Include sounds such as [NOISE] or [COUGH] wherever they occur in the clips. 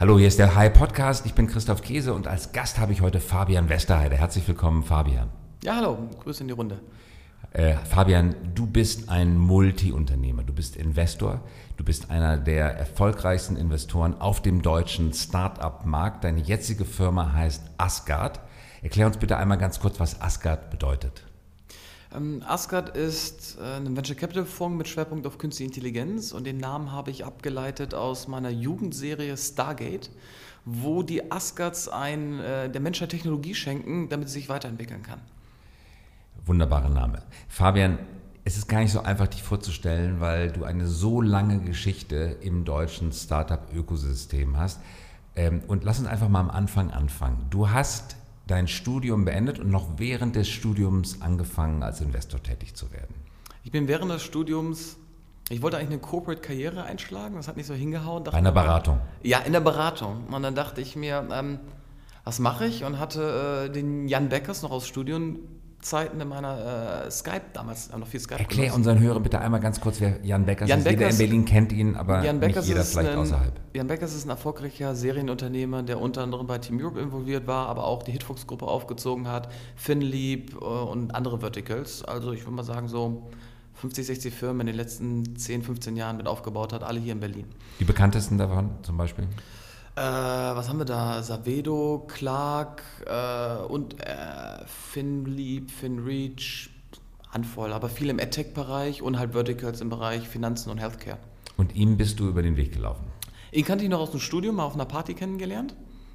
Hallo, hier ist der High Podcast. Ich bin Christoph Käse und als Gast habe ich heute Fabian Westerheide. Herzlich willkommen, Fabian. Ja, hallo, Grüße in die Runde. Äh, Fabian, du bist ein Multi-Unternehmer, du bist Investor, du bist einer der erfolgreichsten Investoren auf dem deutschen Start-up-Markt. Deine jetzige Firma heißt Asgard. Erklär uns bitte einmal ganz kurz, was Asgard bedeutet. Ähm, Asgard ist äh, ein Venture Capital Fonds mit Schwerpunkt auf künstliche Intelligenz und den Namen habe ich abgeleitet aus meiner Jugendserie Stargate, wo die Asgards ein, äh, der Menschheit Technologie schenken, damit sie sich weiterentwickeln kann. Wunderbarer Name. Fabian, es ist gar nicht so einfach, dich vorzustellen, weil du eine so lange Geschichte im deutschen Startup-Ökosystem hast. Ähm, und lass uns einfach mal am Anfang anfangen. Du hast dein Studium beendet und noch während des Studiums angefangen, als Investor tätig zu werden? Ich bin während des Studiums, ich wollte eigentlich eine Corporate-Karriere einschlagen, das hat nicht so hingehauen. Bei einer Beratung? Ja, in der Beratung. Und dann dachte ich mir, ähm, was mache ich? Und hatte äh, den Jan Beckers noch aus Studien Zeiten in meiner äh, Skype damals noch viel Skype. Erklär benutzt. unseren Hörern bitte einmal ganz kurz, wer Jan Beckers Jan ist. Beckers, jeder in Berlin kennt ihn, aber Jan nicht jeder vielleicht ein, außerhalb. Jan Beckers ist ein erfolgreicher Serienunternehmer, der unter anderem bei Team Europe involviert war, aber auch die Hitfox-Gruppe aufgezogen hat, FinLeap äh, und andere Verticals. Also ich würde mal sagen so 50, 60 Firmen in den letzten 10, 15 Jahren mit aufgebaut hat, alle hier in Berlin. Die bekanntesten davon zum Beispiel? Äh, was haben wir da? Savedo, Clark äh, und äh, FinLeap, FinReach, Handvoll, aber viel im AdTech-Bereich und halt Verticals im Bereich Finanzen und Healthcare. Und ihm bist du über den Weg gelaufen? Ihn kannte ich noch aus dem Studium, mal auf einer Party kennengelernt.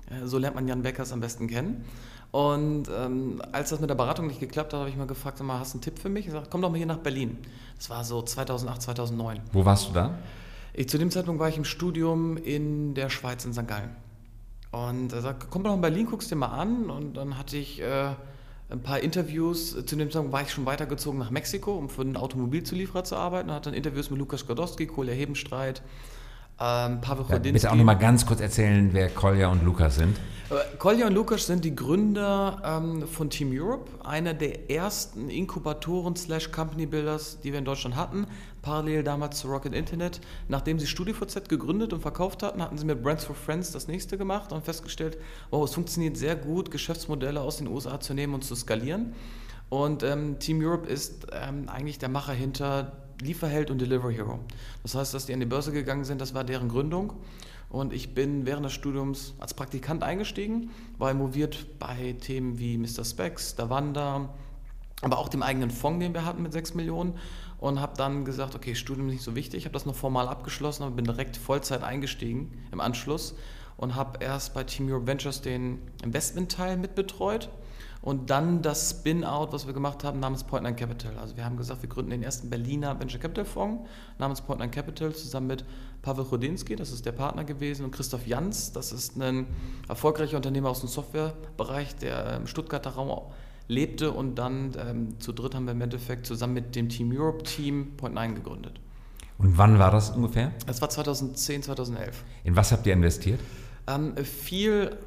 Äh, so lernt man Jan Beckers am besten kennen. Und ähm, als das mit der Beratung nicht geklappt hat, habe ich mal gefragt, sag mal, hast du einen Tipp für mich? Ich sagte, komm doch mal hier nach Berlin. Das war so 2008, 2009. Wo warst du da? Ich, zu dem Zeitpunkt war ich im Studium in der Schweiz, in St. Gallen. Und er sagt, komm doch in Berlin, guckst dir mal an. Und dann hatte ich äh, ein paar Interviews. Zu dem Zeitpunkt war ich schon weitergezogen nach Mexiko, um für einen Automobilzulieferer zu arbeiten. Und hatte dann Interviews mit Lukas Godowski, Kolja Hebenstreit, ähm, Pavel Chodinski. Bitte auch nochmal ganz kurz erzählen, wer Kolja und Lukas sind. Äh, Kolja und Lukas sind die Gründer ähm, von Team Europe, einer der ersten Inkubatoren slash Company Builders, die wir in Deutschland hatten, parallel damals zu Rocket Internet. Nachdem sie StudiVZ gegründet und verkauft hatten, hatten sie mit Brands for Friends das nächste gemacht und festgestellt, wow, es funktioniert sehr gut, Geschäftsmodelle aus den USA zu nehmen und zu skalieren. Und ähm, Team Europe ist ähm, eigentlich der Macher hinter Lieferheld und Delivery Hero. Das heißt, dass die an die Börse gegangen sind, das war deren Gründung. Und ich bin während des Studiums als Praktikant eingestiegen, war involviert bei Themen wie Mr. Specs, Davanda, aber auch dem eigenen Fonds, den wir hatten mit 6 Millionen. Und habe dann gesagt, okay, Studium ist nicht so wichtig. Ich habe das noch formal abgeschlossen, aber bin direkt Vollzeit eingestiegen im Anschluss und habe erst bei Team Europe Ventures den Investmentteil mitbetreut und dann das Spin-out, was wir gemacht haben, namens Point 9 Capital. Also wir haben gesagt, wir gründen den ersten Berliner Venture Capital Fonds namens Point 9 Capital zusammen mit Pavel Chodinski, das ist der Partner gewesen, und Christoph Jans, das ist ein erfolgreicher Unternehmer aus dem Softwarebereich, der im Stuttgarter Raum lebte und dann ähm, zu dritt haben wir im Endeffekt zusammen mit dem Team Europe Team Point 9 gegründet. Und wann war das ungefähr? Das war 2010, 2011. In was habt ihr investiert? Ähm, viel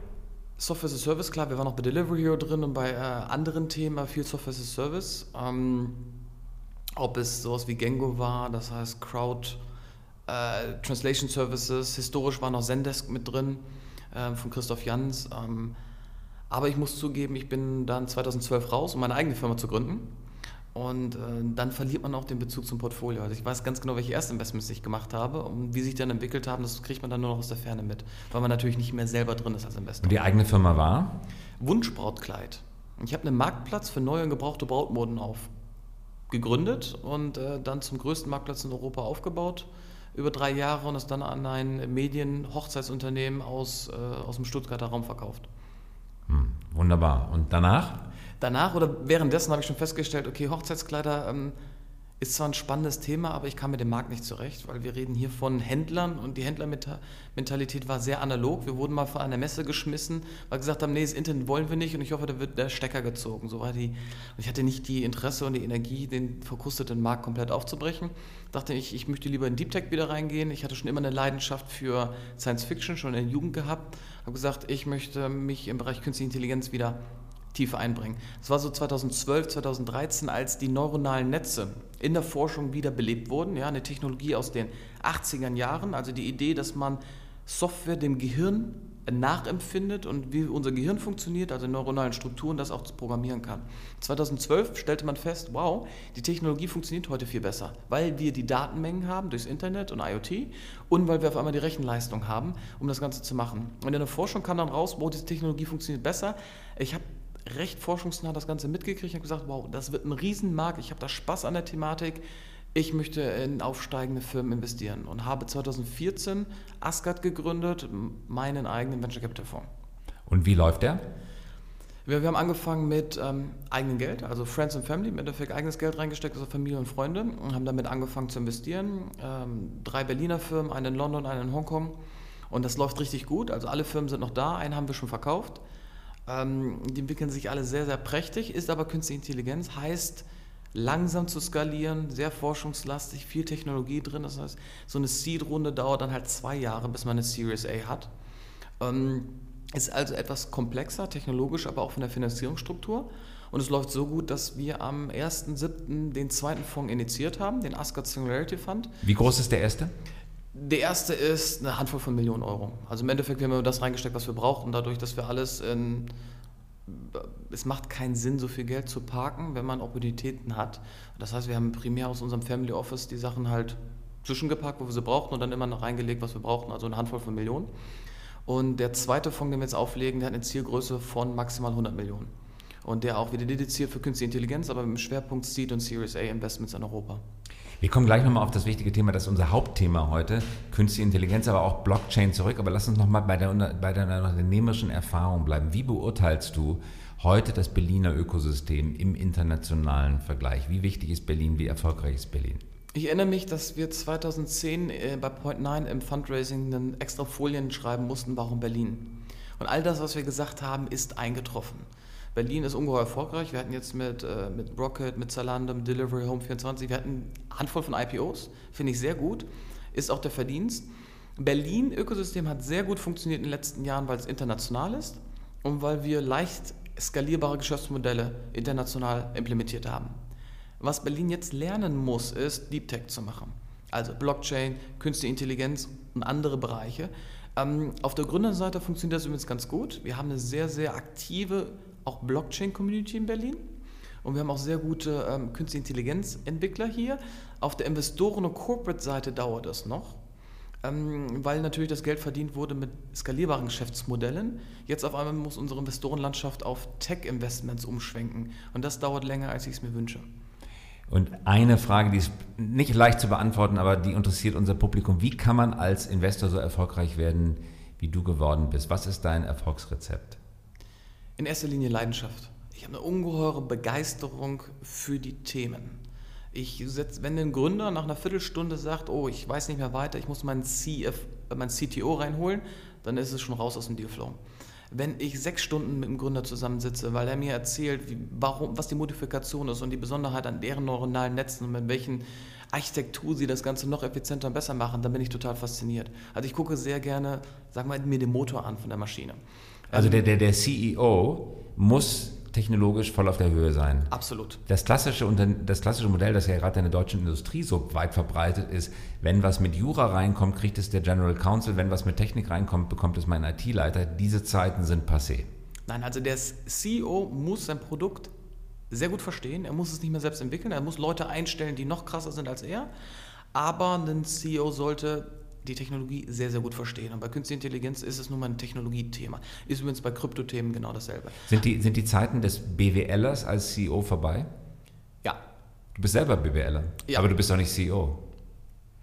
Software as a Service, klar, wir waren auch bei Delivery Hero drin und bei äh, anderen Themen viel Software as a Service. Ähm, ob es sowas wie Gengo war, das heißt Crowd äh, Translation Services, historisch war noch Zendesk mit drin äh, von Christoph Jans. Ähm, aber ich muss zugeben, ich bin dann 2012 raus, um meine eigene Firma zu gründen. Und äh, dann verliert man auch den Bezug zum Portfolio. Also ich weiß ganz genau, welche Erstinvestments ich gemacht habe und wie sich dann entwickelt haben, das kriegt man dann nur noch aus der Ferne mit, weil man natürlich nicht mehr selber drin ist als Investor. Und die eigene Firma war? Wunschbrautkleid. Ich habe einen Marktplatz für neue und gebrauchte Brautmoden auf gegründet und äh, dann zum größten Marktplatz in Europa aufgebaut über drei Jahre und es dann an ein Medien-Hochzeitsunternehmen aus, äh, aus dem Stuttgarter Raum verkauft. Hm, wunderbar. Und danach? Danach oder währenddessen habe ich schon festgestellt, okay, Hochzeitskleider ähm, ist zwar ein spannendes Thema, aber ich kam mit dem Markt nicht zurecht, weil wir reden hier von Händlern und die Händlermentalität war sehr analog. Wir wurden mal von einer Messe geschmissen, weil gesagt haben, nee, das Internet wollen wir nicht und ich hoffe, da wird der Stecker gezogen. So war die. Und ich hatte nicht die Interesse und die Energie, den verkrusteten Markt komplett aufzubrechen. Dachte ich, ich möchte lieber in Deep Tech wieder reingehen. Ich hatte schon immer eine Leidenschaft für Science Fiction, schon in der Jugend gehabt. Habe gesagt, ich möchte mich im Bereich Künstliche Intelligenz wieder tiefer einbringen. Das war so 2012, 2013, als die neuronalen Netze in der Forschung wieder belebt wurden. Ja, eine Technologie aus den 80er Jahren, also die Idee, dass man Software dem Gehirn nachempfindet und wie unser Gehirn funktioniert, also neuronalen Strukturen, das auch programmieren kann. 2012 stellte man fest, wow, die Technologie funktioniert heute viel besser, weil wir die Datenmengen haben durchs Internet und IoT und weil wir auf einmal die Rechenleistung haben, um das Ganze zu machen. Und in der Forschung kam dann raus, wow, diese Technologie funktioniert besser. Ich habe recht forschungsnah das Ganze mitgekriegt und gesagt, wow, das wird ein Riesenmarkt, ich habe da Spaß an der Thematik ich möchte in aufsteigende Firmen investieren und habe 2014 Asgard gegründet, meinen eigenen Venture Capital Fonds. Und wie läuft der? Wir, wir haben angefangen mit ähm, eigenem Geld, also Friends and Family, im Endeffekt eigenes Geld reingesteckt, also Familie und Freunde, und haben damit angefangen zu investieren. Ähm, drei Berliner Firmen, eine in London, eine in Hongkong. Und das läuft richtig gut. Also alle Firmen sind noch da, einen haben wir schon verkauft. Ähm, die entwickeln sich alle sehr, sehr prächtig, ist aber künstliche Intelligenz, heißt, langsam zu skalieren, sehr forschungslastig, viel Technologie drin. Das heißt, so eine Seed-Runde dauert dann halt zwei Jahre, bis man eine Series A hat. Ähm, ist also etwas komplexer, technologisch, aber auch von der Finanzierungsstruktur. Und es läuft so gut, dass wir am 1.7. den zweiten Fonds initiiert haben, den Asgard Singularity Fund. Wie groß ist der erste? Der erste ist eine Handvoll von Millionen Euro. Also im Endeffekt haben wir das reingesteckt, was wir brauchten, dadurch, dass wir alles in es macht keinen Sinn, so viel Geld zu parken, wenn man Opportunitäten hat. Das heißt, wir haben primär aus unserem Family Office die Sachen halt zwischengepackt, wo wir sie brauchten und dann immer noch reingelegt, was wir brauchten, also eine Handvoll von Millionen. Und der zweite Fonds, den wir jetzt auflegen, der hat eine Zielgröße von maximal 100 Millionen. Und der auch wieder dediziert für künstliche Intelligenz, aber mit dem Schwerpunkt Seed und Series A Investments in Europa. Wir kommen gleich nochmal auf das wichtige Thema, das ist unser Hauptthema heute, künstliche Intelligenz, aber auch Blockchain zurück. Aber lass uns nochmal bei, bei deiner unternehmerischen Erfahrung bleiben. Wie beurteilst du heute das Berliner Ökosystem im internationalen Vergleich? Wie wichtig ist Berlin? Wie erfolgreich ist Berlin? Ich erinnere mich, dass wir 2010 äh, bei Point 9 im Fundraising einen extra Folien schreiben mussten, warum Berlin. Und all das, was wir gesagt haben, ist eingetroffen. Berlin ist ungeheuer erfolgreich. Wir hatten jetzt mit, äh, mit Rocket, mit Zalando, mit Delivery Home 24, wir hatten eine Handvoll von IPOs, finde ich sehr gut, ist auch der Verdienst. Berlin Ökosystem hat sehr gut funktioniert in den letzten Jahren, weil es international ist und weil wir leicht skalierbare Geschäftsmodelle international implementiert haben. Was Berlin jetzt lernen muss, ist Deep Tech zu machen. Also Blockchain, Künstliche Intelligenz und andere Bereiche. Ähm, auf der Gründerseite funktioniert das übrigens ganz gut. Wir haben eine sehr, sehr aktive auch Blockchain-Community in Berlin. Und wir haben auch sehr gute ähm, Künstliche Intelligenz-Entwickler hier. Auf der Investoren- und Corporate-Seite dauert es noch, ähm, weil natürlich das Geld verdient wurde mit skalierbaren Geschäftsmodellen. Jetzt auf einmal muss unsere Investorenlandschaft auf Tech-Investments umschwenken. Und das dauert länger, als ich es mir wünsche. Und eine Frage, die ist nicht leicht zu beantworten, aber die interessiert unser Publikum. Wie kann man als Investor so erfolgreich werden, wie du geworden bist? Was ist dein Erfolgsrezept? In erster Linie Leidenschaft. Ich habe eine ungeheure Begeisterung für die Themen. Ich setz, wenn ein Gründer nach einer Viertelstunde sagt, oh, ich weiß nicht mehr weiter, ich muss meinen, CF, meinen CTO reinholen, dann ist es schon raus aus dem Dealflow. Wenn ich sechs Stunden mit dem Gründer zusammensitze, weil er mir erzählt, wie, warum, was die Modifikation ist und die Besonderheit an deren neuronalen Netzen und mit welchen Architektur sie das Ganze noch effizienter und besser machen, dann bin ich total fasziniert. Also ich gucke sehr gerne, sag mal, mir den Motor an von der Maschine. Also der, der, der CEO muss technologisch voll auf der Höhe sein. Absolut. Das klassische, das klassische Modell, das ja gerade in der deutschen Industrie so weit verbreitet ist, wenn was mit Jura reinkommt, kriegt es der General Counsel, wenn was mit Technik reinkommt, bekommt es mein IT-Leiter. Diese Zeiten sind passé. Nein, also der CEO muss sein Produkt sehr gut verstehen. Er muss es nicht mehr selbst entwickeln. Er muss Leute einstellen, die noch krasser sind als er. Aber ein CEO sollte die Technologie sehr, sehr gut verstehen. Und bei künstlicher Intelligenz ist es nun mal ein Technologiethema. Ist übrigens bei Kryptothemen genau dasselbe. Sind die, sind die Zeiten des BWLers als CEO vorbei? Ja. Du bist selber BWLer, ja. aber du bist doch nicht CEO.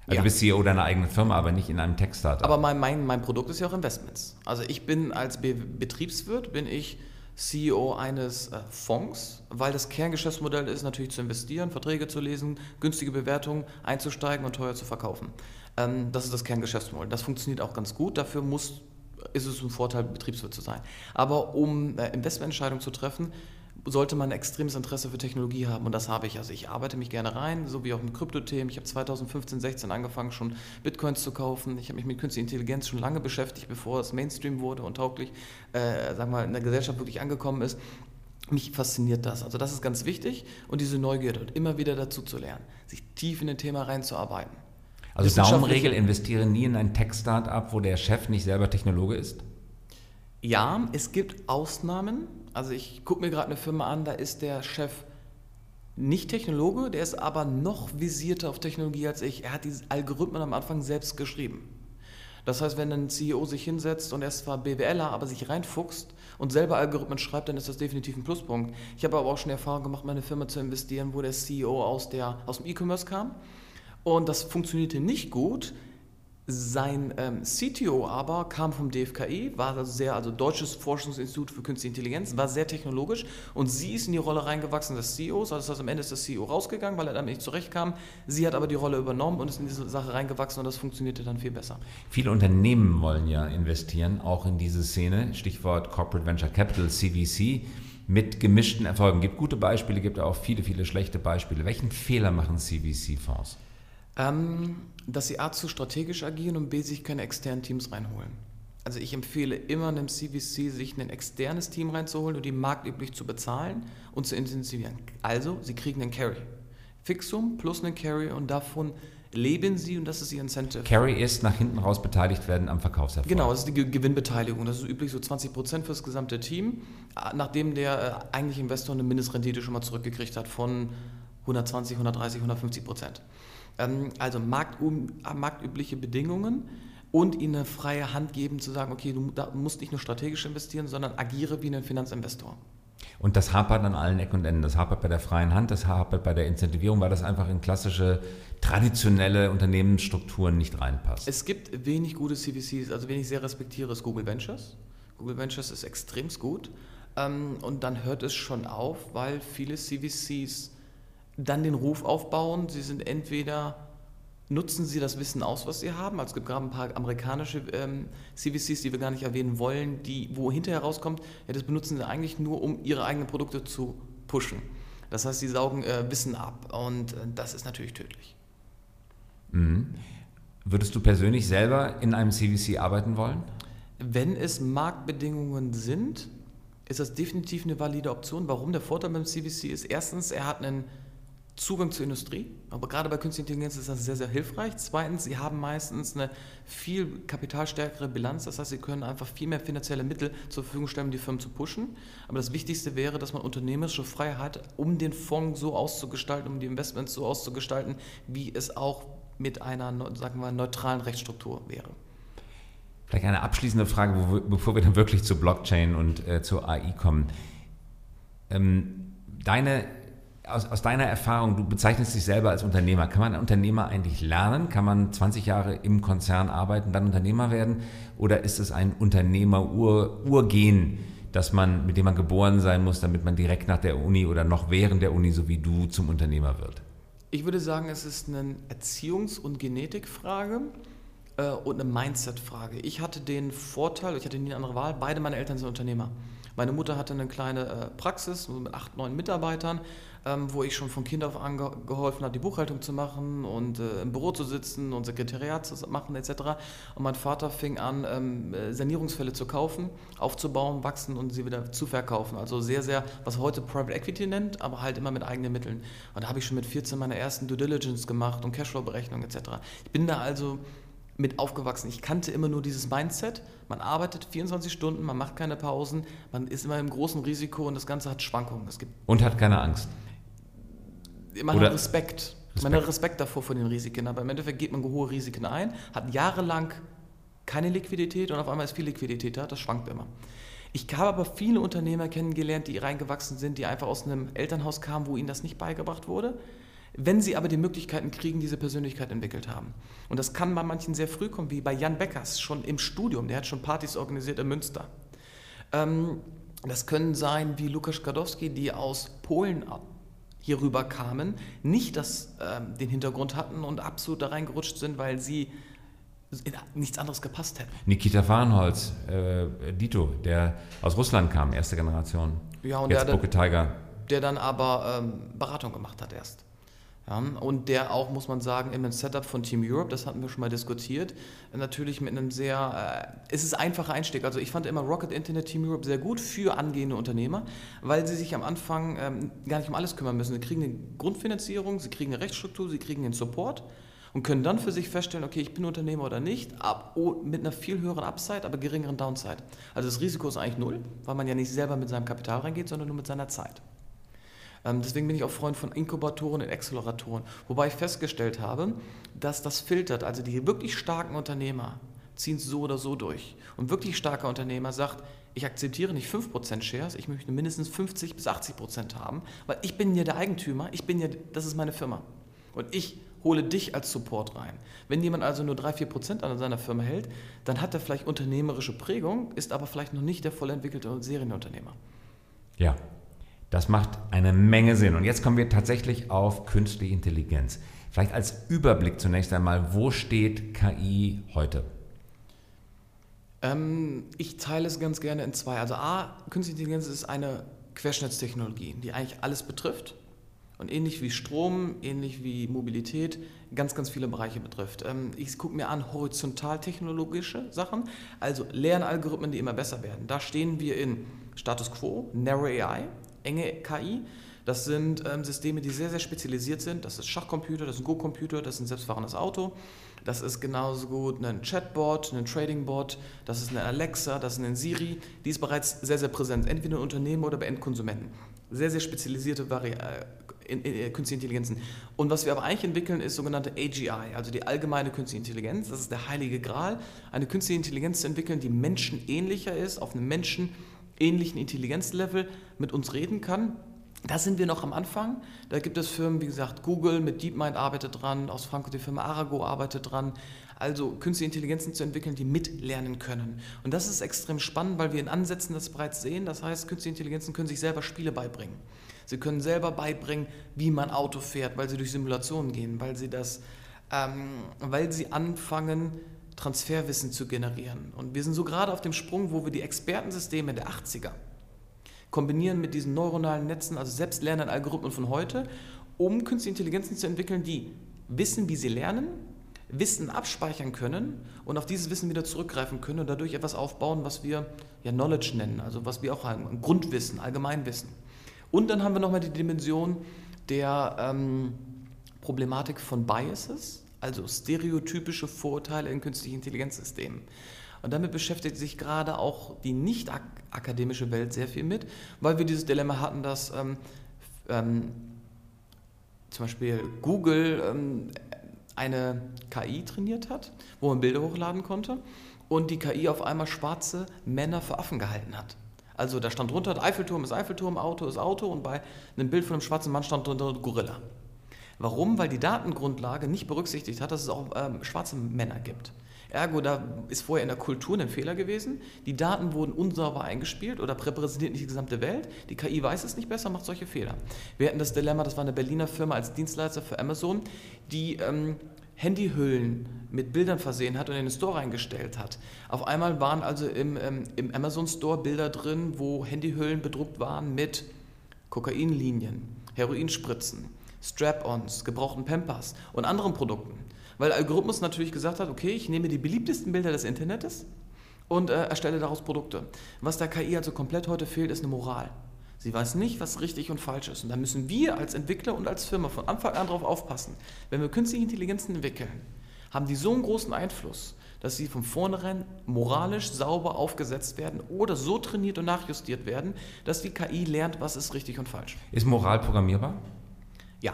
Also ja. du bist CEO deiner eigenen Firma, aber nicht in einem Tech-Startup. Aber mein, mein, mein Produkt ist ja auch Investments. Also ich bin als Be Betriebswirt, bin ich CEO eines äh, Fonds, weil das Kerngeschäftsmodell ist natürlich zu investieren, Verträge zu lesen, günstige Bewertungen einzusteigen und teuer zu verkaufen. Ähm, das ist das Kerngeschäftsmodell. Das funktioniert auch ganz gut. Dafür muss, ist es ein Vorteil, Betriebswirt zu sein. Aber um äh, Investmententscheidungen zu treffen, sollte man ein extremes Interesse für Technologie haben und das habe ich. Also ich arbeite mich gerne rein, so wie auch mit Kryptothemen. Ich habe 2015, 16 angefangen, schon Bitcoins zu kaufen. Ich habe mich mit künstlicher Intelligenz schon lange beschäftigt, bevor es Mainstream wurde und tauglich, äh, sagen wir in der Gesellschaft wirklich angekommen ist. Mich fasziniert das. Also das ist ganz wichtig und diese Neugierde und immer wieder dazu zu lernen, sich tief in ein Thema reinzuarbeiten. Also Daumenregel, investiere nie in ein Tech-Startup, wo der Chef nicht selber Technologe ist? Ja, es gibt Ausnahmen. Also ich gucke mir gerade eine Firma an, da ist der Chef nicht Technologe, der ist aber noch visierter auf Technologie als ich. Er hat diese Algorithmen am Anfang selbst geschrieben. Das heißt, wenn ein CEO sich hinsetzt und er ist zwar BWLer, aber sich reinfuchst und selber Algorithmen schreibt, dann ist das definitiv ein Pluspunkt. Ich habe aber auch schon die Erfahrung gemacht, meine Firma zu investieren, wo der CEO aus, der, aus dem E-Commerce kam. Und das funktionierte nicht gut, sein ähm, CTO aber kam vom DFKI, war also sehr, also Deutsches Forschungsinstitut für Künstliche Intelligenz, war sehr technologisch und sie ist in die Rolle reingewachsen des CEOs, also das am Ende ist der CEO rausgegangen, weil er damit nicht zurechtkam. Sie hat aber die Rolle übernommen und ist in diese Sache reingewachsen und das funktionierte dann viel besser. Viele Unternehmen wollen ja investieren, auch in diese Szene, Stichwort Corporate Venture Capital, CVC, mit gemischten Erfolgen. Gibt gute Beispiele, gibt auch viele, viele schlechte Beispiele. Welchen Fehler machen CVC-Fonds? Ähm, dass sie A zu strategisch agieren und B sich keine externen Teams reinholen. Also ich empfehle immer einem CVC, sich ein externes Team reinzuholen und die marktüblich zu bezahlen und zu intensivieren. Also, sie kriegen einen Carry. Fixum plus einen Carry und davon leben sie und das ist ihr Incentive. Carry ist nach hinten raus beteiligt werden am Verkaufserfolg. Genau, das ist die Gewinnbeteiligung. Das ist üblich so 20 Prozent für das gesamte Team, nachdem der äh, eigentliche Investor eine Mindestrendite schon mal zurückgekriegt hat von 120, 130, 150 Prozent. Ähm, also marktübliche Bedingungen und ihnen eine freie Hand geben, zu sagen, okay, du musst nicht nur strategisch investieren, sondern agiere wie ein Finanzinvestor. Und das hapert an allen Ecken und Enden. Das hapert bei der freien Hand, das hapert bei der Incentivierung, weil das einfach in klassische, traditionelle Unternehmensstrukturen nicht reinpasst. Es gibt wenig gute CVCs, also wen ich sehr respektiere, ist Google Ventures. Google Ventures ist extrem gut. Ähm, und dann hört es schon auf, weil viele CVCs dann den Ruf aufbauen. Sie sind entweder nutzen sie das Wissen aus, was sie haben. Also es gibt gerade ein paar amerikanische ähm, CVCs, die wir gar nicht erwähnen wollen, die, wo hinterher rauskommt, ja, das benutzen sie eigentlich nur, um ihre eigenen Produkte zu pushen. Das heißt, sie saugen äh, Wissen ab und äh, das ist natürlich tödlich. Mhm. Würdest du persönlich selber in einem CVC arbeiten wollen? Wenn es Marktbedingungen sind, ist das definitiv eine valide Option. Warum? Der Vorteil beim CVC ist erstens, er hat einen Zugang zur Industrie, aber gerade bei künstlicher Intelligenz ist das sehr, sehr hilfreich. Zweitens, sie haben meistens eine viel kapitalstärkere Bilanz, das heißt, sie können einfach viel mehr finanzielle Mittel zur Verfügung stellen, um die Firmen zu pushen. Aber das Wichtigste wäre, dass man unternehmerische Freiheit hat, um den Fonds so auszugestalten, um die Investments so auszugestalten, wie es auch mit einer, sagen wir, neutralen Rechtsstruktur wäre. Vielleicht eine abschließende Frage, bevor wir dann wirklich zu Blockchain und äh, zur AI kommen. Ähm, deine aus, aus, deiner Erfahrung, du bezeichnest dich selber als Unternehmer. Kann man Unternehmer eigentlich lernen? Kann man 20 Jahre im Konzern arbeiten, dann Unternehmer werden? Oder ist es ein Unternehmer-Urgen, dass man, mit dem man geboren sein muss, damit man direkt nach der Uni oder noch während der Uni, so wie du, zum Unternehmer wird? Ich würde sagen, es ist eine Erziehungs- und Genetikfrage äh, und eine Mindset-Frage. Ich hatte den Vorteil, ich hatte nie eine andere Wahl, beide meine Eltern sind Unternehmer. Meine Mutter hatte eine kleine äh, Praxis mit acht, neun Mitarbeitern ähm, wo ich schon von Kind auf an geholfen habe, die Buchhaltung zu machen und äh, im Büro zu sitzen und Sekretariat zu machen etc. Und mein Vater fing an, ähm, äh, Sanierungsfälle zu kaufen, aufzubauen, wachsen und sie wieder zu verkaufen. Also sehr, sehr, was heute Private Equity nennt, aber halt immer mit eigenen Mitteln. Und da habe ich schon mit 14 meine ersten Due Diligence gemacht und Cashflow-Berechnung etc. Ich bin da also mit aufgewachsen. Ich kannte immer nur dieses Mindset. Man arbeitet 24 Stunden, man macht keine Pausen, man ist immer im großen Risiko und das Ganze hat Schwankungen. Es gibt und hat keine Angst man Oder hat Respekt. Respekt. Man hat Respekt davor vor den Risiken, aber im Endeffekt geht man hohe Risiken ein, hat jahrelang keine Liquidität und auf einmal ist viel Liquidität da, das schwankt immer. Ich habe aber viele Unternehmer kennengelernt, die reingewachsen sind, die einfach aus einem Elternhaus kamen, wo ihnen das nicht beigebracht wurde. Wenn sie aber die Möglichkeiten kriegen, diese Persönlichkeit entwickelt haben. Und das kann bei manchen sehr früh kommen, wie bei Jan Beckers, schon im Studium. Der hat schon Partys organisiert in Münster. Ähm, das können sein wie Lukas Gadowski, die aus Polen hierüber kamen, nicht das, äh, den Hintergrund hatten und absolut da reingerutscht sind, weil sie nichts anderes gepasst hätten. Nikita Farnholz, äh, Dito, der aus Russland kam, erste Generation. Ja, und Jetzt der, Tiger. der dann aber ähm, Beratung gemacht hat erst. Ja, und der auch, muss man sagen, in einem Setup von Team Europe, das hatten wir schon mal diskutiert, natürlich mit einem sehr, äh, es ist einfacher Einstieg. Also ich fand immer Rocket Internet Team Europe sehr gut für angehende Unternehmer, weil sie sich am Anfang ähm, gar nicht um alles kümmern müssen. Sie kriegen eine Grundfinanzierung, sie kriegen eine Rechtsstruktur, sie kriegen den Support und können dann für sich feststellen, okay, ich bin Unternehmer oder nicht, ab, oh, mit einer viel höheren Upside, aber geringeren Downside. Also das Risiko ist eigentlich null, weil man ja nicht selber mit seinem Kapital reingeht, sondern nur mit seiner Zeit. Ähm, deswegen bin ich auch Freund von Inkubatoren und Acceleratoren, wobei ich festgestellt habe, dass das filtert, also die wirklich starken Unternehmer ziehen es so oder so durch. Und wirklich starker Unternehmer sagt, ich akzeptiere nicht 5% Shares, ich möchte mindestens 50 bis 80% haben, weil ich bin ja der Eigentümer, ich bin ja, das ist meine Firma. Und ich hole dich als Support rein. Wenn jemand also nur 3-4% an seiner Firma hält, dann hat er vielleicht unternehmerische Prägung, ist aber vielleicht noch nicht der voll entwickelte Serienunternehmer. Ja, das macht eine Menge Sinn. Und jetzt kommen wir tatsächlich auf künstliche Intelligenz. Vielleicht als Überblick zunächst einmal, wo steht KI heute? Ähm, ich teile es ganz gerne in zwei. Also A, künstliche Intelligenz ist eine Querschnittstechnologie, die eigentlich alles betrifft und ähnlich wie Strom, ähnlich wie Mobilität, ganz, ganz viele Bereiche betrifft. Ähm, ich gucke mir an horizontal-technologische Sachen, also Lernalgorithmen, die immer besser werden. Da stehen wir in Status Quo, Narrow AI, enge KI. Das sind ähm, Systeme, die sehr, sehr spezialisiert sind. Das ist Schachcomputer, das ist ein Go-Computer, das ist ein selbstfahrendes Auto. Das ist genauso gut ein Chatbot, ein Tradingbot, das ist eine Alexa, das ist ein Siri. Die ist bereits sehr, sehr präsent, entweder in Unternehmen oder bei Endkonsumenten. Sehr, sehr spezialisierte Vari äh, in, in, in, künstliche Intelligenzen. Und was wir aber eigentlich entwickeln, ist sogenannte AGI, also die allgemeine künstliche Intelligenz. Das ist der heilige Gral, eine künstliche Intelligenz zu entwickeln, die menschenähnlicher ist, auf einem Menschen ähnlichen Intelligenzlevel mit uns reden kann. Da sind wir noch am Anfang. Da gibt es Firmen, wie gesagt, Google mit DeepMind arbeitet dran, aus Frankfurt die Firma Arago arbeitet dran. Also künstliche Intelligenzen zu entwickeln, die mitlernen können. Und das ist extrem spannend, weil wir in Ansätzen das bereits sehen. Das heißt, künstliche Intelligenzen können sich selber Spiele beibringen. Sie können selber beibringen, wie man Auto fährt, weil sie durch Simulationen gehen, weil sie das, ähm, weil sie anfangen, Transferwissen zu generieren. Und wir sind so gerade auf dem Sprung, wo wir die Expertensysteme der 80er kombinieren mit diesen neuronalen Netzen, also selbstlernenden Algorithmen von heute, um künstliche Intelligenzen zu entwickeln, die wissen, wie sie lernen, Wissen abspeichern können und auf dieses Wissen wieder zurückgreifen können und dadurch etwas aufbauen, was wir ja Knowledge nennen, also was wir auch haben, Grundwissen, Allgemeinwissen. Und dann haben wir nochmal die Dimension der ähm, Problematik von Biases, also stereotypische Vorurteile in künstlichen Intelligenzsystemen. Und damit beschäftigt sich gerade auch die nicht akademische Welt sehr viel mit, weil wir dieses Dilemma hatten, dass ähm, ähm, zum Beispiel Google ähm, eine KI trainiert hat, wo man Bilder hochladen konnte und die KI auf einmal schwarze Männer für Affen gehalten hat. Also da stand drunter, Eiffelturm ist Eiffelturm, Auto ist Auto und bei einem Bild von einem schwarzen Mann stand drunter Gorilla. Warum? Weil die Datengrundlage nicht berücksichtigt hat, dass es auch ähm, schwarze Männer gibt. Ergo, da ist vorher in der Kultur ein Fehler gewesen. Die Daten wurden unsauber eingespielt oder repräsentiert nicht die gesamte Welt. Die KI weiß es nicht besser, macht solche Fehler. Wir hatten das Dilemma, das war eine Berliner Firma als Dienstleister für Amazon, die ähm, Handyhüllen mit Bildern versehen hat und in den Store reingestellt hat. Auf einmal waren also im, ähm, im Amazon Store Bilder drin, wo Handyhüllen bedruckt waren mit Kokainlinien, Heroinspritzen, Strap-ons, gebrauchten Pampers und anderen Produkten. Weil der Algorithmus natürlich gesagt hat, okay, ich nehme die beliebtesten Bilder des Internets und äh, erstelle daraus Produkte. Was der KI also komplett heute fehlt, ist eine Moral. Sie weiß nicht, was richtig und falsch ist. Und da müssen wir als Entwickler und als Firma von Anfang an darauf aufpassen. Wenn wir künstliche Intelligenzen entwickeln, haben die so einen großen Einfluss, dass sie von vornherein moralisch sauber aufgesetzt werden oder so trainiert und nachjustiert werden, dass die KI lernt, was ist richtig und falsch. Ist Moral programmierbar? Ja,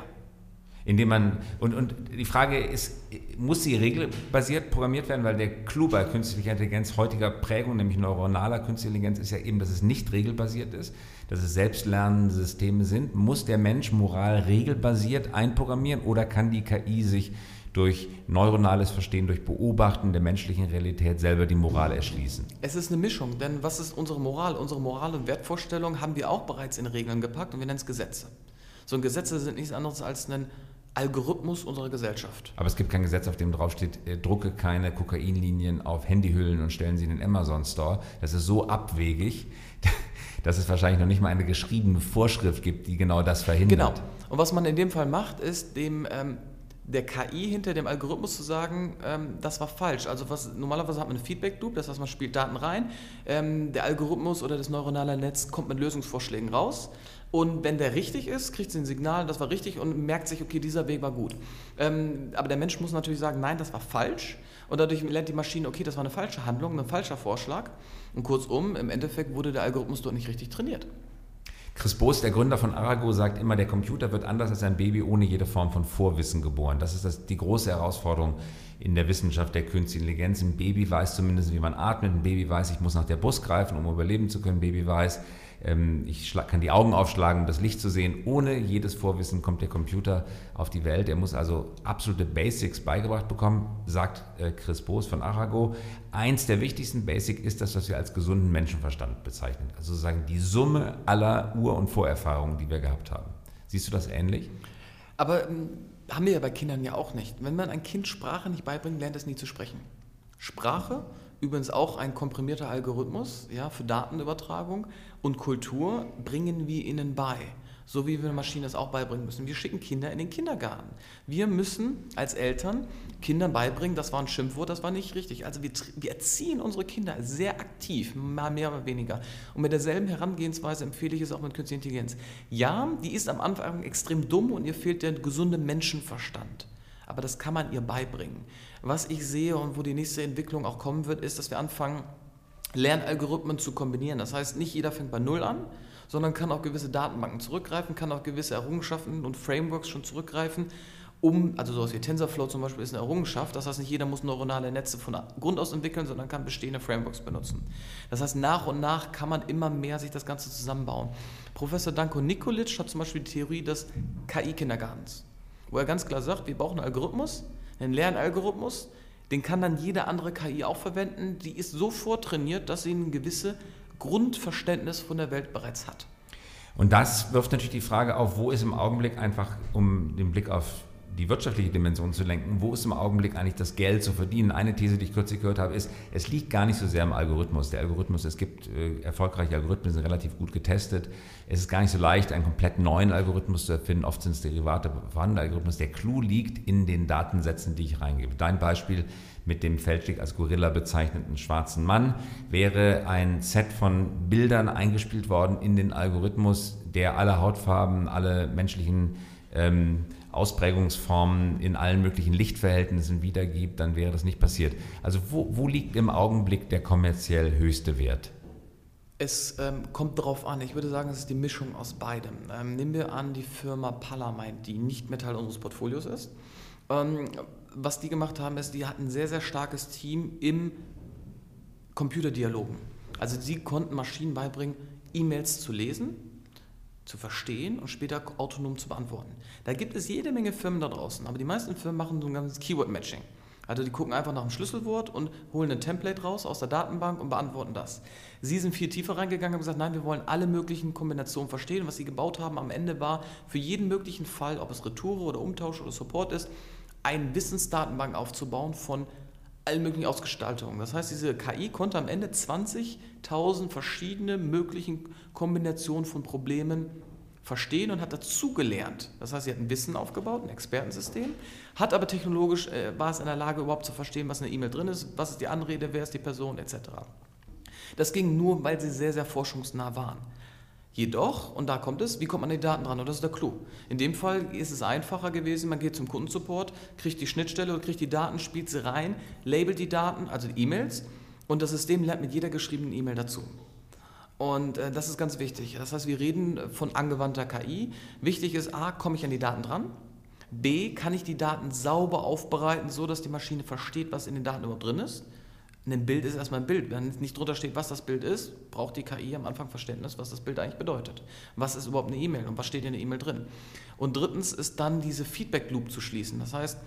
indem man, und, und die Frage ist, muss sie regelbasiert programmiert werden, weil der Clou bei künstlicher Intelligenz heutiger Prägung, nämlich neuronaler künstlicher Intelligenz, ist ja eben, dass es nicht regelbasiert ist, dass es selbstlernende Systeme sind. Muss der Mensch Moral regelbasiert einprogrammieren oder kann die KI sich durch neuronales Verstehen, durch Beobachten der menschlichen Realität selber die Moral erschließen? Es ist eine Mischung, denn was ist unsere Moral? Unsere Moral und Wertvorstellungen haben wir auch bereits in Regeln gepackt und wir nennen es Gesetze. So Gesetze sind nichts anderes als ein Algorithmus unserer Gesellschaft. Aber es gibt kein Gesetz, auf dem draufsteht, äh, drucke keine Kokainlinien auf Handyhüllen und stellen sie in den Amazon Store. Das ist so abwegig, [LAUGHS] dass es wahrscheinlich noch nicht mal eine geschriebene Vorschrift gibt, die genau das verhindert. Genau. Und was man in dem Fall macht, ist dem ähm, der KI hinter dem Algorithmus zu sagen, ähm, das war falsch. Also was, normalerweise hat man eine Feedback-Loop, das heißt, man spielt Daten rein. Ähm, der Algorithmus oder das neuronale Netz kommt mit Lösungsvorschlägen raus. Und wenn der richtig ist, kriegt sie ein Signal, das war richtig und merkt sich, okay, dieser Weg war gut. Ähm, aber der Mensch muss natürlich sagen, nein, das war falsch. Und dadurch lernt die Maschine, okay, das war eine falsche Handlung, ein falscher Vorschlag. Und kurzum, im Endeffekt wurde der Algorithmus dort nicht richtig trainiert. Chris Boos, der Gründer von Arago, sagt immer, der Computer wird anders als ein Baby ohne jede Form von Vorwissen geboren. Das ist das, die große Herausforderung in der Wissenschaft der künstlichen Intelligenz. Ein Baby weiß zumindest, wie man atmet. Ein Baby weiß, ich muss nach der Bus greifen, um überleben zu können. Ein Baby weiß, ich kann die Augen aufschlagen, um das Licht zu sehen. Ohne jedes Vorwissen kommt der Computer auf die Welt. Er muss also absolute Basics beigebracht bekommen, sagt äh, Chris Boos von Arago. Eins der wichtigsten Basics ist das, was wir als gesunden Menschenverstand bezeichnen. Also sozusagen die Summe aller Ur- und Vorerfahrungen, die wir gehabt haben. Siehst du das ähnlich? Aber ähm, haben wir ja bei Kindern ja auch nicht. Wenn man ein Kind Sprache nicht beibringt, lernt es nie zu sprechen. Sprache übrigens auch ein komprimierter Algorithmus ja, für Datenübertragung und Kultur bringen wir ihnen bei. So wie wir Maschinen das auch beibringen müssen. Wir schicken Kinder in den Kindergarten. Wir müssen als Eltern Kindern beibringen, das war ein Schimpfwort, das war nicht richtig. Also wir, wir erziehen unsere Kinder sehr aktiv, mal mehr, mal weniger. Und mit derselben Herangehensweise empfehle ich es auch mit künstlicher Intelligenz. Ja, die ist am Anfang extrem dumm und ihr fehlt der gesunde Menschenverstand. Aber das kann man ihr beibringen. Was ich sehe und wo die nächste Entwicklung auch kommen wird, ist, dass wir anfangen, Lernalgorithmen zu kombinieren. Das heißt, nicht jeder fängt bei Null an, sondern kann auf gewisse Datenbanken zurückgreifen, kann auf gewisse Errungenschaften und Frameworks schon zurückgreifen, um, also sowas wie TensorFlow zum Beispiel ist eine Errungenschaft, das heißt nicht jeder muss neuronale Netze von Grund aus entwickeln, sondern kann bestehende Frameworks benutzen. Das heißt, nach und nach kann man immer mehr sich das Ganze zusammenbauen. Professor Danko Nikolic hat zum Beispiel die Theorie des KI-Kindergartens, wo er ganz klar sagt, wir brauchen einen Algorithmus, einen Lernalgorithmus, den kann dann jede andere KI auch verwenden, die ist so vortrainiert, dass sie ein gewisses Grundverständnis von der Welt bereits hat. Und das wirft natürlich die Frage auf, wo ist im Augenblick einfach, um den Blick auf die wirtschaftliche Dimension zu lenken, wo ist im Augenblick eigentlich das Geld zu verdienen? Eine These, die ich kürzlich gehört habe, ist, es liegt gar nicht so sehr im Algorithmus. Der Algorithmus, es gibt äh, erfolgreiche Algorithmen, sind relativ gut getestet. Es ist gar nicht so leicht, einen komplett neuen Algorithmus zu erfinden. Oft sind es Derivate vorhandener Algorithmus. Der Clou liegt in den Datensätzen, die ich reingebe. Dein Beispiel mit dem fälschlich als Gorilla bezeichneten schwarzen Mann wäre ein Set von Bildern eingespielt worden in den Algorithmus, der alle Hautfarben, alle menschlichen ähm, Ausprägungsformen in allen möglichen Lichtverhältnissen wiedergibt, dann wäre das nicht passiert. Also wo, wo liegt im Augenblick der kommerziell höchste Wert? Es ähm, kommt darauf an. Ich würde sagen, es ist die Mischung aus beidem. Ähm, nehmen wir an die Firma Palamind, die nicht mehr Teil unseres Portfolios ist. Ähm, was die gemacht haben, ist, die hatten ein sehr, sehr starkes Team im Computerdialogen. Also sie konnten Maschinen beibringen, E-Mails zu lesen, zu verstehen und später autonom zu beantworten. Da gibt es jede Menge Firmen da draußen, aber die meisten Firmen machen so ein ganzes Keyword-Matching. Also die gucken einfach nach dem Schlüsselwort und holen ein Template raus aus der Datenbank und beantworten das. Sie sind viel tiefer reingegangen und gesagt, nein, wir wollen alle möglichen Kombinationen verstehen. Was sie gebaut haben am Ende war für jeden möglichen Fall, ob es Retoure oder Umtausch oder Support ist, eine Wissensdatenbank aufzubauen von allen möglichen Ausgestaltungen. Das heißt, diese KI konnte am Ende 20.000 verschiedene möglichen Kombinationen von Problemen verstehen und hat dazugelernt. Das heißt, sie hat ein Wissen aufgebaut, ein Expertensystem, hat aber technologisch, äh, war es in der Lage überhaupt zu verstehen, was in der E-Mail drin ist, was ist die Anrede, wer ist die Person etc. Das ging nur, weil sie sehr, sehr forschungsnah waren. Jedoch, und da kommt es, wie kommt man an die Daten dran? Und das ist der Clou. In dem Fall ist es einfacher gewesen, man geht zum Kundensupport, kriegt die Schnittstelle und kriegt die Daten, spielt sie rein, labelt die Daten, also die E-Mails, und das System lernt mit jeder geschriebenen E-Mail dazu. Und äh, das ist ganz wichtig. Das heißt, wir reden von angewandter KI. Wichtig ist, a, komme ich an die Daten dran? B, kann ich die Daten sauber aufbereiten, so dass die Maschine versteht, was in den Daten überhaupt drin ist? Ein Bild ist erstmal ein Bild. Wenn nicht drunter steht, was das Bild ist, braucht die KI am Anfang Verständnis, was das Bild eigentlich bedeutet. Was ist überhaupt eine E-Mail und was steht in der E-Mail drin? Und drittens ist dann diese Feedback-Loop zu schließen. Das heißt,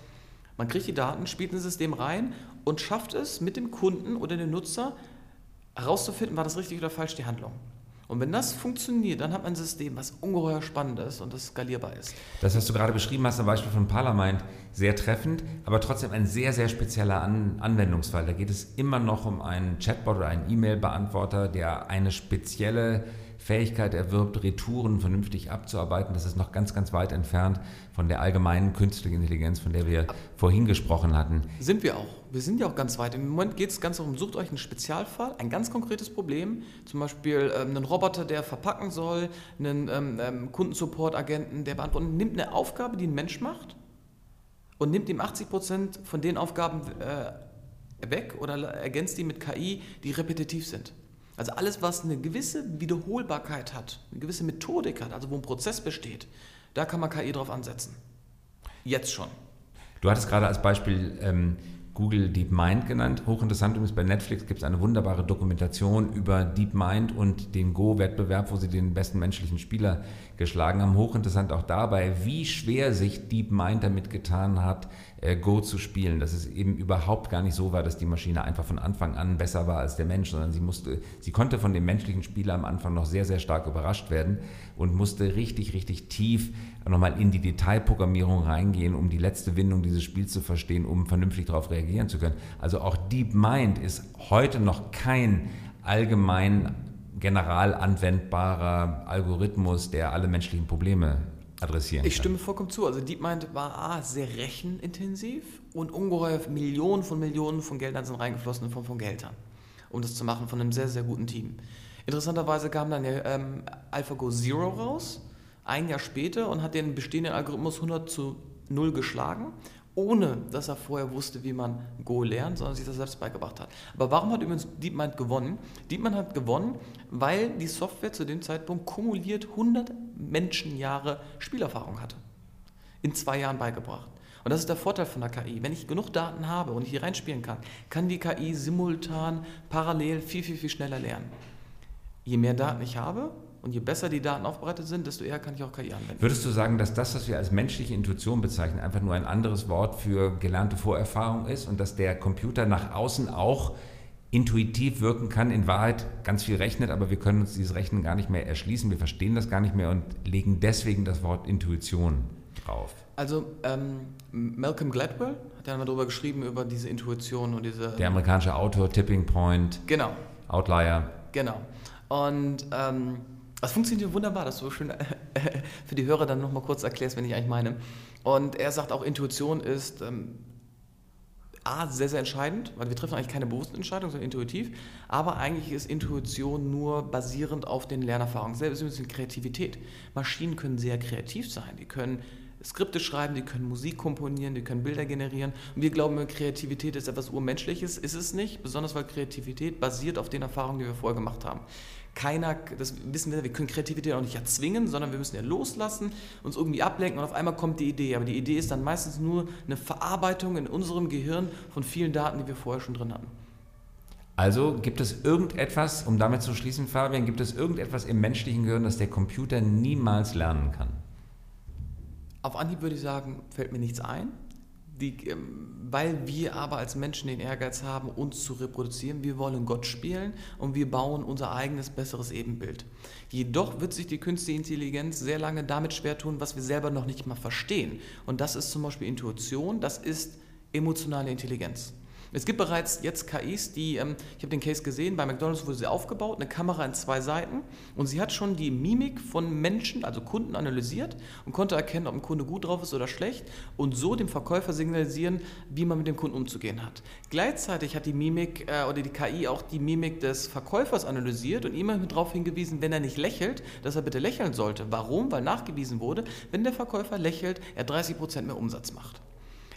man kriegt die Daten, spielt ein System rein und schafft es mit dem Kunden oder dem Nutzer herauszufinden, war das richtig oder falsch die Handlung. Und wenn das funktioniert, dann hat man ein System, was ungeheuer spannend ist und das skalierbar ist. Das, was du gerade beschrieben hast, am Beispiel von Parlament, sehr treffend, aber trotzdem ein sehr, sehr spezieller An Anwendungsfall. Da geht es immer noch um einen Chatbot oder einen E-Mail-Beantworter, der eine spezielle Fähigkeit erwirbt, Retouren vernünftig abzuarbeiten. Das ist noch ganz, ganz weit entfernt von der allgemeinen künstlichen Intelligenz, von der wir vorhin gesprochen hatten. Sind wir auch. Wir sind ja auch ganz weit. Im Moment geht es ganz darum, sucht euch einen Spezialfall, ein ganz konkretes Problem, zum Beispiel ähm, einen Roboter, der verpacken soll, einen ähm, ähm, Kundensupport-Agenten, der beantwortet, nimmt eine Aufgabe, die ein Mensch macht und nimmt ihm 80 Prozent von den Aufgaben äh, weg oder ergänzt die mit KI, die repetitiv sind. Also alles, was eine gewisse Wiederholbarkeit hat, eine gewisse Methodik hat, also wo ein Prozess besteht, da kann man KI drauf ansetzen. Jetzt schon. Du hattest gerade als Beispiel ähm, Google DeepMind genannt. Hochinteressant übrigens bei Netflix gibt es eine wunderbare Dokumentation über DeepMind und den Go-Wettbewerb, wo sie den besten menschlichen Spieler geschlagen haben. Hochinteressant auch dabei, wie schwer sich DeepMind damit getan hat, Go zu spielen. Dass es eben überhaupt gar nicht so war, dass die Maschine einfach von Anfang an besser war als der Mensch, sondern sie musste, sie konnte von dem menschlichen Spieler am Anfang noch sehr, sehr stark überrascht werden und musste richtig, richtig tief nochmal in die Detailprogrammierung reingehen, um die letzte Windung dieses Spiels zu verstehen, um vernünftig darauf reagieren zu können. Also auch DeepMind ist heute noch kein allgemein general anwendbarer Algorithmus, der alle menschlichen Probleme adressieren Ich stimme vollkommen zu. Also DeepMind war A, sehr rechenintensiv und ungeheuer Millionen von Millionen von Geldern sind reingeflossen in Form von Geldern, um das zu machen von einem sehr, sehr guten Team. Interessanterweise kam dann ja ähm, AlphaGo Zero raus, ein Jahr später, und hat den bestehenden Algorithmus 100 zu 0 geschlagen ohne dass er vorher wusste, wie man Go lernt, sondern sich das selbst beigebracht hat. Aber warum hat übrigens DeepMind gewonnen? DeepMind hat gewonnen, weil die Software zu dem Zeitpunkt kumuliert 100 Menschenjahre Spielerfahrung hatte. In zwei Jahren beigebracht. Und das ist der Vorteil von der KI. Wenn ich genug Daten habe und ich hier reinspielen kann, kann die KI simultan, parallel viel, viel, viel schneller lernen. Je mehr Daten ich habe, und je besser die Daten aufbereitet sind, desto eher kann ich auch KI anwenden. Würdest du sagen, dass das, was wir als menschliche Intuition bezeichnen, einfach nur ein anderes Wort für gelernte Vorerfahrung ist und dass der Computer nach außen auch intuitiv wirken kann, in Wahrheit ganz viel rechnet, aber wir können uns dieses Rechnen gar nicht mehr erschließen, wir verstehen das gar nicht mehr und legen deswegen das Wort Intuition drauf? Also ähm, Malcolm Gladwell hat ja mal darüber geschrieben, über diese Intuition und diese... Der amerikanische Autor, Tipping Point, genau. Outlier. Genau. Und ähm, das funktioniert wunderbar, dass du schön [LAUGHS] für die Hörer dann nochmal kurz erklärst, wenn ich eigentlich meine. Und er sagt auch, Intuition ist ähm, A, sehr, sehr entscheidend, weil wir treffen eigentlich keine bewussten Entscheidungen, sondern intuitiv. Aber eigentlich ist Intuition nur basierend auf den Lernerfahrungen. Selbst ein bisschen Kreativität. Maschinen können sehr kreativ sein. Die können Skripte schreiben, die können Musik komponieren, die können Bilder generieren. Und wir glauben, Kreativität ist etwas Urmenschliches. Ist es nicht, besonders weil Kreativität basiert auf den Erfahrungen, die wir vorher gemacht haben keiner, das wissen wir, wir können Kreativität auch nicht erzwingen, sondern wir müssen ja loslassen, uns irgendwie ablenken und auf einmal kommt die Idee. Aber die Idee ist dann meistens nur eine Verarbeitung in unserem Gehirn von vielen Daten, die wir vorher schon drin hatten. Also gibt es irgendetwas, um damit zu schließen, Fabian, gibt es irgendetwas im menschlichen Gehirn, das der Computer niemals lernen kann? Auf Anhieb würde ich sagen, fällt mir nichts ein. Die, ähm, weil wir aber als Menschen den Ehrgeiz haben, uns zu reproduzieren. Wir wollen Gott spielen und wir bauen unser eigenes, besseres Ebenbild. Jedoch wird sich die künstliche Intelligenz sehr lange damit schwer tun, was wir selber noch nicht mal verstehen. Und das ist zum Beispiel Intuition, das ist emotionale Intelligenz. Es gibt bereits jetzt KIs, die, ähm, ich habe den Case gesehen, bei McDonald's wurde sie aufgebaut, eine Kamera in zwei Seiten und sie hat schon die Mimik von Menschen, also Kunden analysiert und konnte erkennen, ob ein Kunde gut drauf ist oder schlecht und so dem Verkäufer signalisieren, wie man mit dem Kunden umzugehen hat. Gleichzeitig hat die Mimik äh, oder die KI auch die Mimik des Verkäufers analysiert und ihm darauf hingewiesen, wenn er nicht lächelt, dass er bitte lächeln sollte. Warum? Weil nachgewiesen wurde, wenn der Verkäufer lächelt, er 30% mehr Umsatz macht.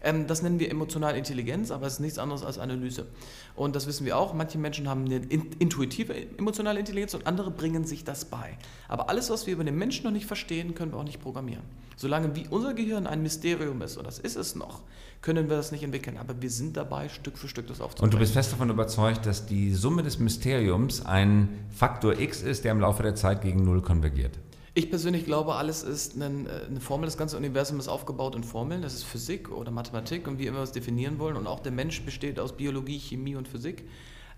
Ähm, das nennen wir emotionale Intelligenz, aber es ist nichts anderes als Analyse. Und das wissen wir auch. Manche Menschen haben eine intuitive emotionale Intelligenz und andere bringen sich das bei. Aber alles, was wir über den Menschen noch nicht verstehen, können wir auch nicht programmieren. Solange wie unser Gehirn ein Mysterium ist, und das ist es noch, können wir das nicht entwickeln. Aber wir sind dabei, Stück für Stück das aufzubauen. Und du bist fest davon überzeugt, dass die Summe des Mysteriums ein Faktor X ist, der im Laufe der Zeit gegen Null konvergiert? Ich persönlich glaube, alles ist eine, äh, eine, Formel. Das ganze Universum ist aufgebaut in Formeln. Das ist Physik oder Mathematik und wie immer wir es definieren wollen. Und auch der Mensch besteht aus Biologie, Chemie und Physik.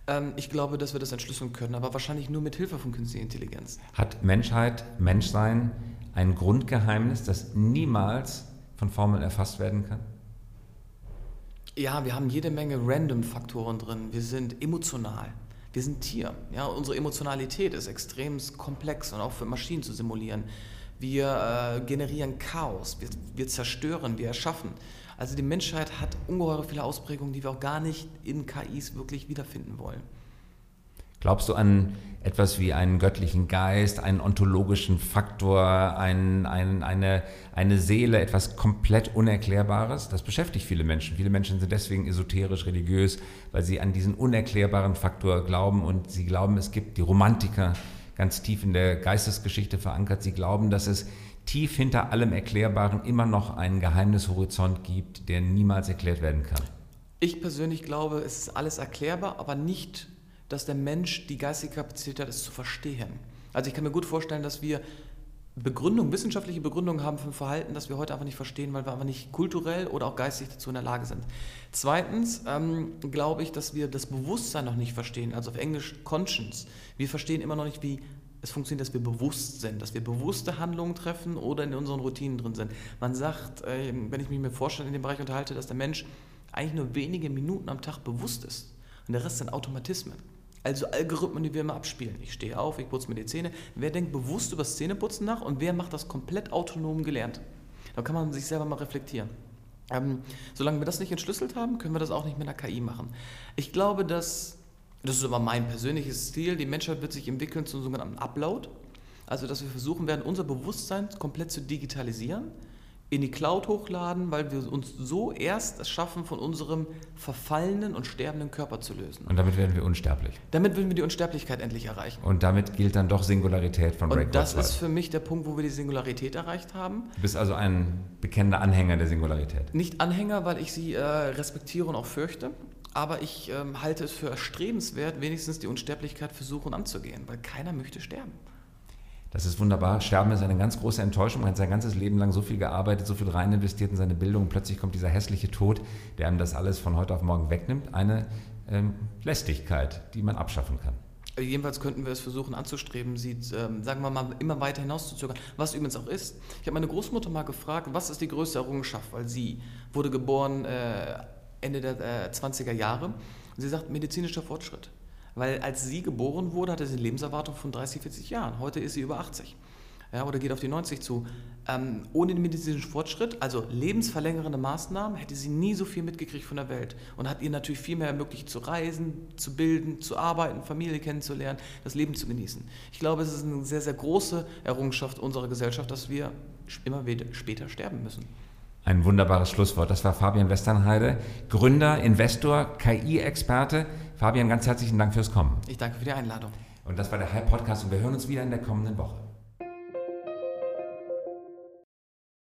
Ähm, ich glaube, dass wir das entschlüsseln können, aber wahrscheinlich nur mit Hilfe von künstlicher Intelligenz. Hat Menschheit, Menschsein ein Grundgeheimnis, das niemals von Formeln erfasst werden kann? Ja, wir haben jede Menge Random-Faktoren drin. Wir sind emotional. Wir sind Tier. Ja? Unsere Emotionalität ist extrem komplex und auch für Maschinen zu simulieren. Wir äh, generieren Chaos, wir, wir zerstören, wir erschaffen. Also die Menschheit hat ungeheure viele Ausprägungen, die wir auch gar nicht in KIs wirklich wiederfinden wollen. Glaubst du an etwas wie einen göttlichen Geist, einen ontologischen Faktor, ein, ein, eine, eine Seele, etwas komplett Unerklärbares? Das beschäftigt viele Menschen. Viele Menschen sind deswegen esoterisch, religiös, weil sie an diesen unerklärbaren Faktor glauben und sie glauben, es gibt die Romantiker ganz tief in der Geistesgeschichte verankert. Sie glauben, dass es tief hinter allem Erklärbaren immer noch einen Geheimnishorizont gibt, der niemals erklärt werden kann. Ich persönlich glaube, es ist alles erklärbar, aber nicht dass der Mensch die geistige Kapazität hat, es zu verstehen. Also ich kann mir gut vorstellen, dass wir Begründung, wissenschaftliche Begründungen haben für ein Verhalten, das wir heute einfach nicht verstehen, weil wir einfach nicht kulturell oder auch geistig dazu in der Lage sind. Zweitens ähm, glaube ich, dass wir das Bewusstsein noch nicht verstehen, also auf Englisch Conscience. Wir verstehen immer noch nicht, wie es funktioniert, dass wir bewusst sind, dass wir bewusste Handlungen treffen oder in unseren Routinen drin sind. Man sagt, äh, wenn ich mich mit Forschern in dem Bereich unterhalte, dass der Mensch eigentlich nur wenige Minuten am Tag bewusst ist und der Rest sind Automatismen. Also Algorithmen, die wir immer abspielen. Ich stehe auf, ich putze mir die Zähne. Wer denkt bewusst über das Zähneputzen nach und wer macht das komplett autonom gelernt? Da kann man sich selber mal reflektieren. Ähm, solange wir das nicht entschlüsselt haben, können wir das auch nicht mit einer KI machen. Ich glaube, dass, das ist aber mein persönliches Ziel, die Menschheit wird sich entwickeln zum sogenannten Upload. Also, dass wir versuchen werden, unser Bewusstsein komplett zu digitalisieren in die Cloud hochladen, weil wir uns so erst es schaffen, von unserem verfallenen und sterbenden Körper zu lösen. Und damit werden wir unsterblich. Damit würden wir die Unsterblichkeit endlich erreichen. Und damit gilt dann doch Singularität von Breakwatch. Und das ist für mich der Punkt, wo wir die Singularität erreicht haben. Du bist also ein bekennender Anhänger der Singularität. Nicht Anhänger, weil ich sie äh, respektiere und auch fürchte. Aber ich ähm, halte es für erstrebenswert, wenigstens die Unsterblichkeit versuchen anzugehen, weil keiner möchte sterben. Das ist wunderbar. Sterben ist eine ganz große Enttäuschung. Man hat sein ganzes Leben lang so viel gearbeitet, so viel rein investiert in seine Bildung und plötzlich kommt dieser hässliche Tod, der einem das alles von heute auf morgen wegnimmt. Eine ähm, Lästigkeit, die man abschaffen kann. Jedenfalls könnten wir es versuchen anzustreben, sie, ähm, sagen wir mal, immer weiter hinauszuzögern. Was übrigens auch ist. Ich habe meine Großmutter mal gefragt, was ist die größte Errungenschaft? Weil sie wurde geboren äh, Ende der äh, 20er Jahre. Sie sagt, medizinischer Fortschritt. Weil als sie geboren wurde, hatte sie eine Lebenserwartung von 30, 40 Jahren. Heute ist sie über 80. Ja, oder geht auf die 90 zu. Ähm, ohne den medizinischen Fortschritt, also lebensverlängernde Maßnahmen, hätte sie nie so viel mitgekriegt von der Welt und hat ihr natürlich viel mehr ermöglicht zu reisen, zu bilden, zu arbeiten, Familie kennenzulernen, das Leben zu genießen. Ich glaube, es ist eine sehr, sehr große Errungenschaft unserer Gesellschaft, dass wir immer später sterben müssen. Ein wunderbares Schlusswort. Das war Fabian Westernheide, Gründer, Investor, KI-Experte. Fabian, ganz herzlichen Dank fürs Kommen. Ich danke für die Einladung. Und das war der Hype Podcast und wir hören uns wieder in der kommenden Woche.